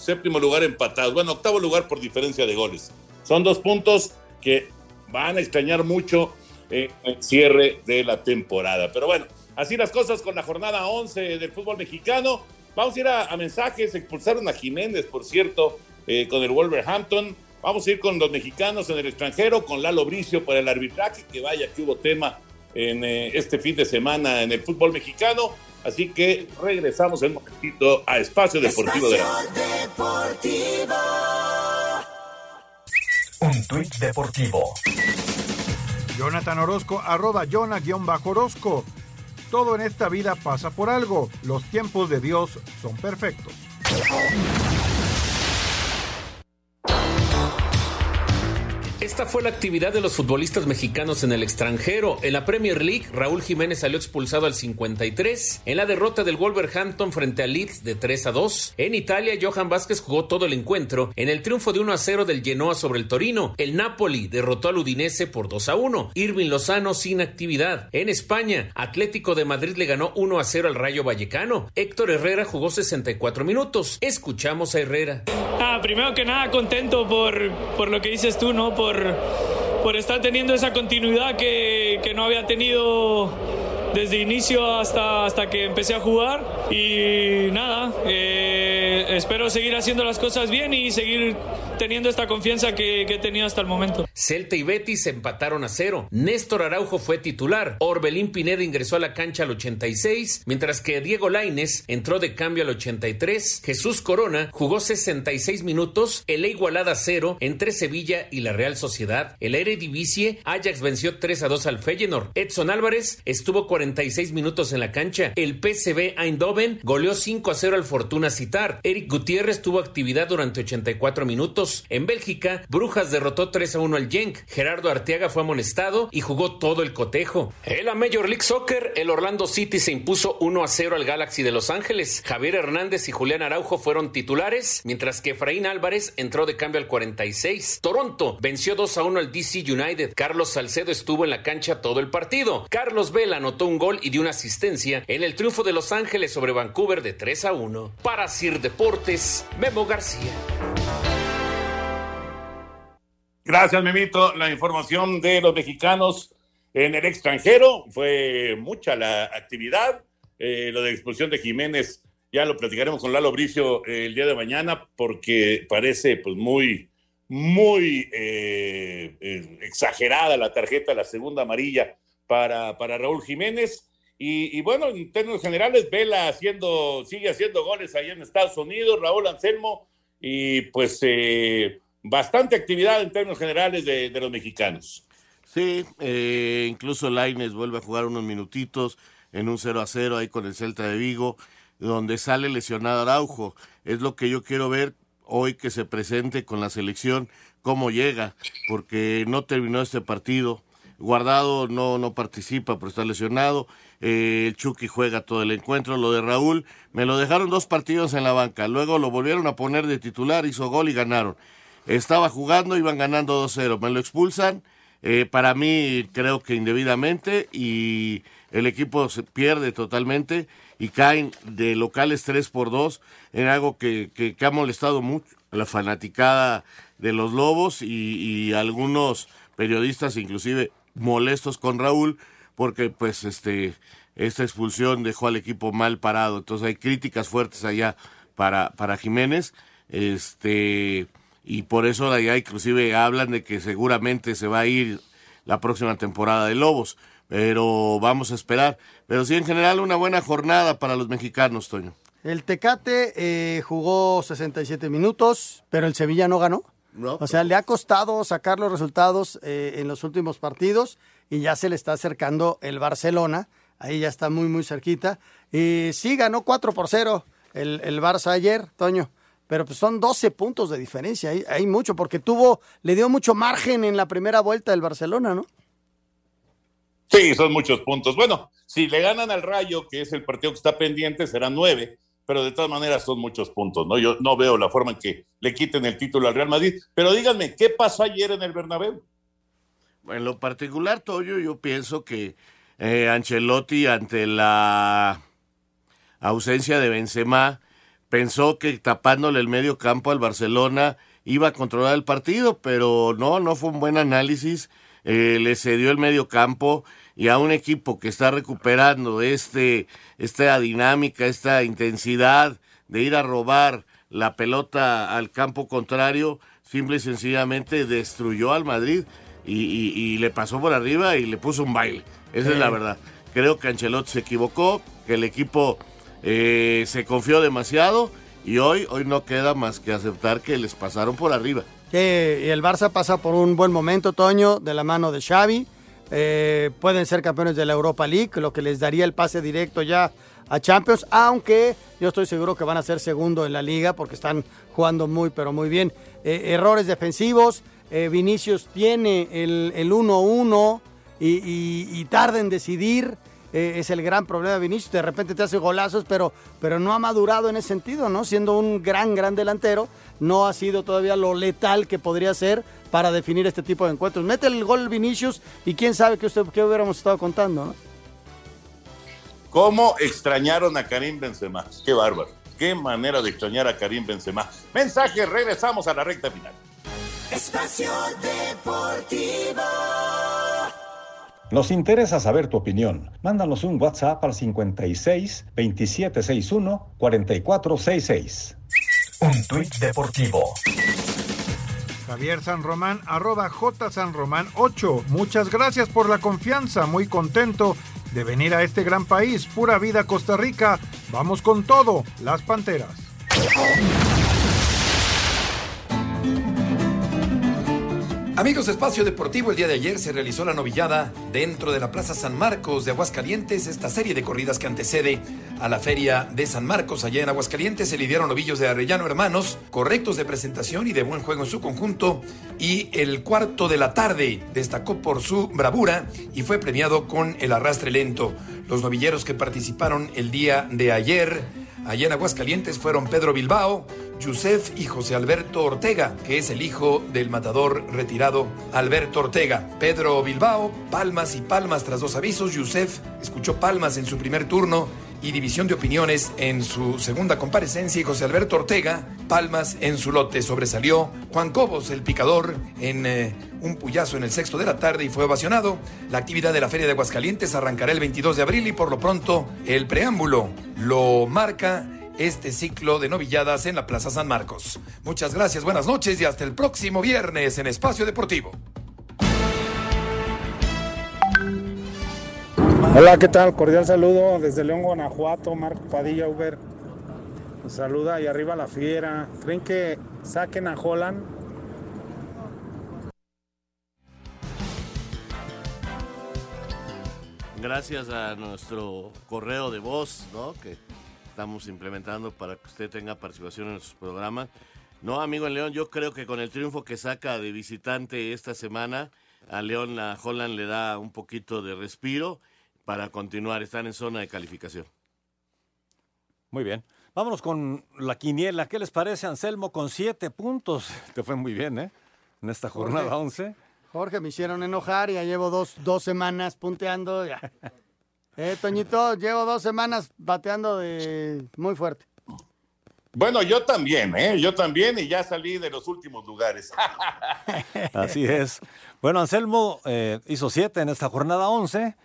séptimo lugar empatados. Bueno, octavo lugar por diferencia de goles. Son dos puntos que van a extrañar mucho el cierre de la temporada. Pero bueno, así las cosas con la jornada 11 del fútbol mexicano. Vamos a ir a, mensajes. Expulsaron a Jiménez, por cierto, eh, con el Wolverhampton. Vamos a ir con los mexicanos en el extranjero, con Lalo Bricio para el arbitraje, que vaya que hubo tema en eh, este fin de semana en el fútbol mexicano. Así que regresamos en un momentito a Espacio Deportivo de la Un tuit deportivo. Jonathan Orozco, arroba Jonah-Orozco. Todo en esta vida pasa por algo. Los tiempos de Dios son perfectos. Esta fue la actividad de los futbolistas mexicanos en el extranjero. En la Premier League, Raúl Jiménez salió expulsado al 53. En la derrota del Wolverhampton frente al Leeds de 3 a 2. En Italia, Johan Vázquez jugó todo el encuentro. En el triunfo de 1 a 0 del Genoa sobre el Torino, el Napoli derrotó al Udinese por 2 a 1. Irving Lozano sin actividad. En España, Atlético de Madrid le ganó 1 a 0 al Rayo Vallecano. Héctor Herrera jugó 64 minutos. Escuchamos a Herrera. Ah, primero que nada, contento por, por lo que dices tú, ¿no? Por, estar teniendo esa continuidad que, que no había tenido desde inicio hasta, hasta que empecé a jugar. Y nada, eh, espero seguir haciendo las cosas bien y seguir teniendo esta confianza que, he tenido hasta el momento. Celta y Betis empataron a cero. Néstor Araujo fue titular. Orbelín Pineda ingresó a la cancha al 86, mientras que Diego Laines entró de cambio al 83. Jesús Corona jugó 66 minutos, el igualada cero entre Sevilla y la Real Sociedad. El Eredivisie, Ajax venció 3 a 2 al Feyenoord. Edson Álvarez estuvo 46 minutos en la cancha. El PSV Eindhoven goleó 5 a 0 al Fortuna Citar. Eric Gutiérrez tuvo actividad durante 84 minutos. En Bélgica, Brujas derrotó 3 a 1 al Genk. Gerardo Arteaga fue amonestado y jugó todo el cotejo. En la Major League Soccer, el Orlando City se impuso 1 a 0 al Galaxy de Los Ángeles. Javier Hernández y Julián Araujo fueron titulares, mientras que Efraín Álvarez entró de cambio al 46. Toronto venció 2 a 1 al DC United. Carlos Salcedo estuvo en la cancha todo el partido. Carlos Vela anotó un gol y dio una asistencia en el triunfo de Los Ángeles sobre Vancouver de 3 a 1. Para Sir Deportes, García. Gracias, Memito. La información de los mexicanos en el extranjero fue mucha la actividad. Eh, lo de expulsión de Jiménez ya lo platicaremos con Lalo Bricio eh, el día de mañana porque parece pues muy, muy eh, exagerada la tarjeta, la segunda amarilla para, para Raúl Jiménez. Y, bueno, en términos generales, Vela haciendo, sigue haciendo goles ahí en Estados Unidos, Raúl Anselmo, y pues eh, bastante actividad en términos generales de, los mexicanos. Sí, incluso Laines vuelve a jugar unos minutitos en un 0 a 0 ahí con el Celta de Vigo, donde sale lesionado Araujo. Es lo que yo quiero ver hoy que se presente con la selección, cómo llega, porque no terminó este partido. Guardado no, no participa por estar lesionado. Eh, el Chucky juega todo el encuentro. Lo de Raúl, me lo dejaron dos partidos en la banca. Luego lo volvieron a poner de titular, hizo gol y ganaron. Estaba jugando, iban ganando 2-0. Me lo expulsan. Eh, para mí, creo que indebidamente. Y el equipo se pierde totalmente y caen de locales 3 por 2 en algo que, que, ha molestado mucho a la fanaticada de los Lobos y, algunos periodistas inclusive molestos con Raúl porque pues este esta expulsión dejó al equipo mal parado entonces hay críticas fuertes allá para para Jiménez este y por eso allá inclusive hablan de que seguramente se va a ir la próxima temporada de Lobos pero vamos a esperar. Pero sí, en general, una buena jornada para los mexicanos, Toño. El Tecate eh, jugó 67 minutos, pero el Sevilla no ganó. o sea, le ha costado sacar los resultados eh, en los últimos partidos y ya se le está acercando el Barcelona. Ahí ya está muy, muy cerquita. Y sí, ganó 4 por 0 el, el Barça ayer, Toño. Pero pues son 12 puntos de diferencia. Hay, mucho, porque tuvo, le dio mucho margen en la primera vuelta del Barcelona, ¿no? Sí, son muchos puntos. Bueno, si le ganan al Rayo, que es el partido que está pendiente, serán nueve, pero de todas maneras son muchos puntos, ¿no? Yo no veo la forma en que le quiten el título al Real Madrid. Pero díganme, ¿qué pasó ayer en el Bernabéu? En lo particular, Toyo, yo pienso que eh, Ancelotti, ante la ausencia de Benzema, pensó que tapándole el medio campo al Barcelona iba a controlar el partido, pero no, no fue un buen análisis. Eh, le cedió el medio campo y a un equipo que está recuperando este, esta dinámica, esta intensidad de ir a robar la pelota al campo contrario, simple y sencillamente destruyó al Madrid y, le pasó por arriba y le puso un baile. Esa es la verdad. Creo que Ancelotti se equivocó, que el equipo eh, se confió demasiado y hoy, hoy no queda más que aceptar que les pasaron por arriba. Que el Barça pasa por un buen momento, Toño, de la mano de Xavi. Eh, pueden ser campeones de la Europa League, lo que les daría el pase directo ya a Champions, aunque yo estoy seguro que van a ser segundo en la liga porque están jugando muy, pero muy bien. Eh, errores defensivos, eh, Vinicius tiene el 1-1 y, tarda en decidir. es el gran problema de Vinicius, de repente te hace golazos, pero, pero no ha madurado en ese sentido, ¿no? Siendo un gran, gran delantero, no ha sido todavía lo letal que podría ser para definir este tipo de encuentros. Mete el gol Vinicius y quién sabe qué, usted, qué hubiéramos estado contando, ¿no? ¿Cómo extrañaron a Karim Benzema? Qué bárbaro. Qué manera de extrañar a Karim Benzema. Mensaje, regresamos a la recta final. Espacio Deportivo. Nos interesa saber tu opinión. Mándanos un WhatsApp al 56 2761 4466. Un tuit deportivo. Javier San Román, arroba J San Román 8. Muchas gracias por la confianza, muy contento de venir a este gran país. Pura vida Costa Rica. Vamos con todo, las Panteras. Amigos de Espacio Deportivo, el día de ayer se realizó la novillada dentro de la Plaza San Marcos de Aguascalientes, esta serie de corridas que antecede a la Feria de San Marcos. Allá en Aguascalientes se lidieron novillos de Arrellano Hermanos, correctos de presentación y de buen juego en su conjunto. Y el cuarto de la tarde destacó por su bravura y fue premiado con el arrastre lento. Los novilleros que participaron el día de ayer Allá en Aguascalientes fueron Pedro Bilbao, Yusef y José Alberto Ortega, que es el hijo del matador retirado Alberto Ortega. Pedro Bilbao, palmas y palmas tras dos avisos. Yusef escuchó palmas en su primer turno y división de opiniones en su segunda comparecencia y José Alberto Ortega, palmas en su lote. Sobresalió Juan Cobos, el picador, en eh, un puyazo en el sexto de la tarde y fue ovacionado. La actividad de la Feria de Aguascalientes arrancará el 22 de abril y por lo pronto el preámbulo lo marca este ciclo de novilladas en la Plaza San Marcos. Muchas gracias, buenas noches y hasta el próximo viernes en Espacio Deportivo. Hola, ¿qué tal? Cordial saludo desde León, Guanajuato, Marco Padilla, Uber. Saluda y arriba la fiera. ¿Creen que saquen a Holland? Gracias a nuestro correo de voz, ¿no? Que estamos implementando para que usted tenga participación en sus programas. No, amigo en León, yo creo que con el triunfo que saca de visitante esta semana, a León, a Holland le da un poquito de respiro para continuar. Están en zona de calificación. Muy bien. Vámonos con la quiniela. ¿Qué les parece, Anselmo? Con siete puntos. Te fue muy bien, ¿eh? En esta jornada Jorge. 11. Jorge, me hicieron enojar, ya llevo dos, dos semanas punteando. Ya. Eh, Toñito, llevo dos semanas bateando de muy fuerte. Bueno, yo también, ¿eh? Yo también y ya salí de los últimos lugares. Así es. Bueno, Anselmo eh, hizo siete en esta jornada 11.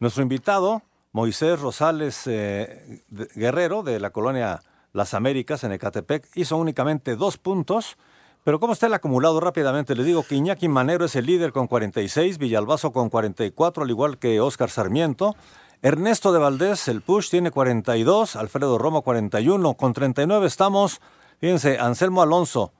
Nuestro invitado, Moisés Rosales eh, Guerrero, de la colonia Las Américas, en Ecatepec, hizo únicamente dos puntos. Pero ¿cómo está el acumulado rápidamente? Les digo que Iñaki Manero es el líder con 46, Villalbazo con 44, al igual que Óscar Sarmiento. Ernesto de Valdés, el push, tiene 42, Alfredo Romo 41, con 39 estamos, fíjense, Anselmo Alonso,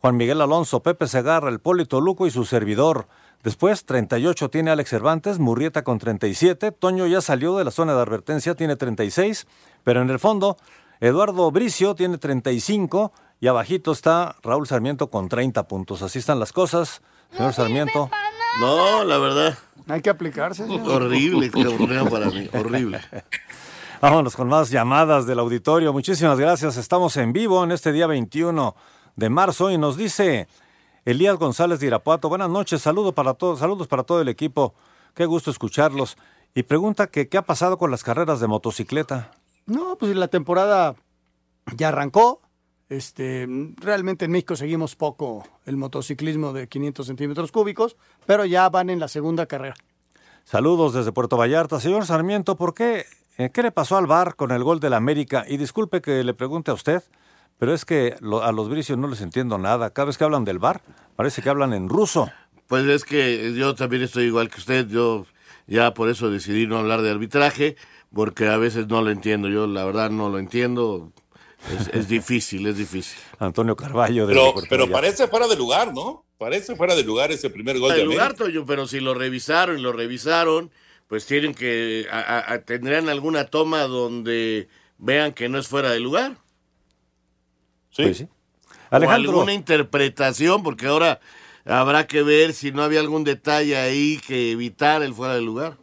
Juan Miguel Alonso, Pepe Segarra, el Polito Luco y su servidor. Después, 38 tiene Alex Cervantes, Murrieta con 37, Toño ya salió de la zona de advertencia, tiene 36, pero en el fondo, Eduardo Bricio tiene 35 y abajito está Raúl Sarmiento con 30 puntos. Así están las cosas, señor Sarmiento. No, la verdad. Hay que aplicarse. señor. Horrible torneo para mí, horrible. Vámonos con más llamadas del auditorio. Muchísimas gracias. Estamos en vivo en este día 21 de marzo y nos dice Elías González de Irapuato. Buenas noches, saludo para todos, saludos para todo el equipo. Qué gusto escucharlos. Y pregunta que qué ha pasado con las carreras de motocicleta. No, pues la temporada ya arrancó. Este, realmente en México seguimos poco el motociclismo de 500 centímetros cúbicos, pero ya van en la segunda carrera. Saludos desde Puerto Vallarta. Señor Sarmiento, ¿por qué? eh, ¿Qué le pasó al VAR con el gol del América? Y disculpe que le pregunte a usted, pero es que lo- a los bricios no les entiendo nada. Cada vez que hablan del VAR, parece que hablan en ruso. Pues es que yo también estoy igual que usted. Yo ya por eso decidí no hablar de arbitraje, porque a veces no lo entiendo. Yo la verdad no lo entiendo. Es, es difícil, es difícil. Antonio Carballo de Pero, pero parece fuera de lugar, ¿no? Parece fuera de lugar ese primer gol de El América. lugar, Toño, pero si lo revisaron y lo revisaron, pues tienen que. a- a- a- tendrán alguna toma donde vean que no es fuera de lugar. Sí. Pues sí. O Alejandro. alguna interpretación, porque ahora habrá que ver si no había algún detalle ahí que evitar el fuera de lugar.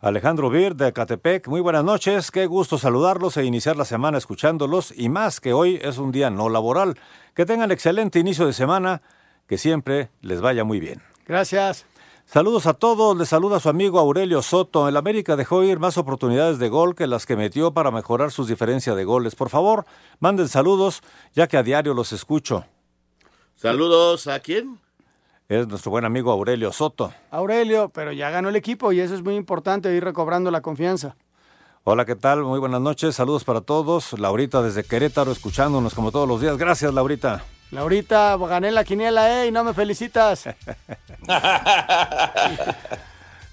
Alejandro Bir de Catepec, muy buenas noches, qué gusto saludarlos e iniciar la semana escuchándolos y más que hoy es un día no laboral. Que tengan excelente inicio de semana, que siempre les vaya muy bien. Gracias. Saludos a todos, les saluda su amigo Aurelio Soto. El América dejó ir más oportunidades de gol que las que metió para mejorar sus diferencias de goles. Por favor, manden saludos, ya que a diario los escucho. Saludos a quién? Es nuestro buen amigo Aurelio Soto. Aurelio, pero ya ganó el equipo y eso es muy importante, ir recobrando la confianza. Hola, ¿qué tal? Muy buenas noches, saludos para todos. Laurita desde Querétaro, escuchándonos como todos los días. Gracias, Laurita. Laurita, gané la quiniela, ¿eh? Y no me felicitas.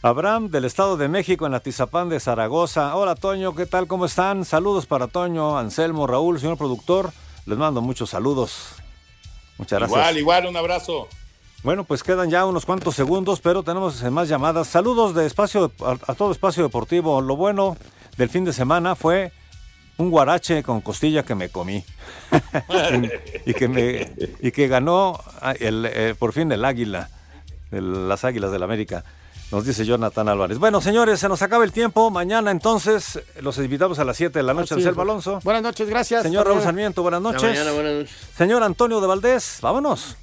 Abraham del Estado de México en Atizapán de Zaragoza. Hola, Toño, ¿qué tal? ¿Cómo están? Saludos para Toño, Anselmo, Raúl, señor productor. Les mando muchos saludos. Muchas gracias. Igual, igual, un abrazo. Bueno, pues quedan ya unos cuantos segundos, pero tenemos más llamadas. Saludos de espacio a, a todo espacio deportivo. Lo bueno del fin de semana fue un guarache con costilla que me comí y que me y que ganó ah, el, eh, por fin el águila, el- las águilas del América. Nos dice Jonathan Álvarez. Bueno, señores, se nos acaba el tiempo. Mañana entonces los invitamos a las 7 de la noche al. Selva Alonso. Buenas noches, gracias. Señor Raúl. Sarmiento, buenas noches. mañana, buenas noches. Señor Antonio de Valdés, vámonos.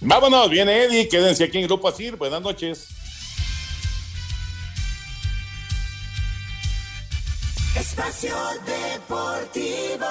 Vámonos, viene Eddie, quédense aquí en Grupo Asir. Buenas noches. Espacio Deportivo.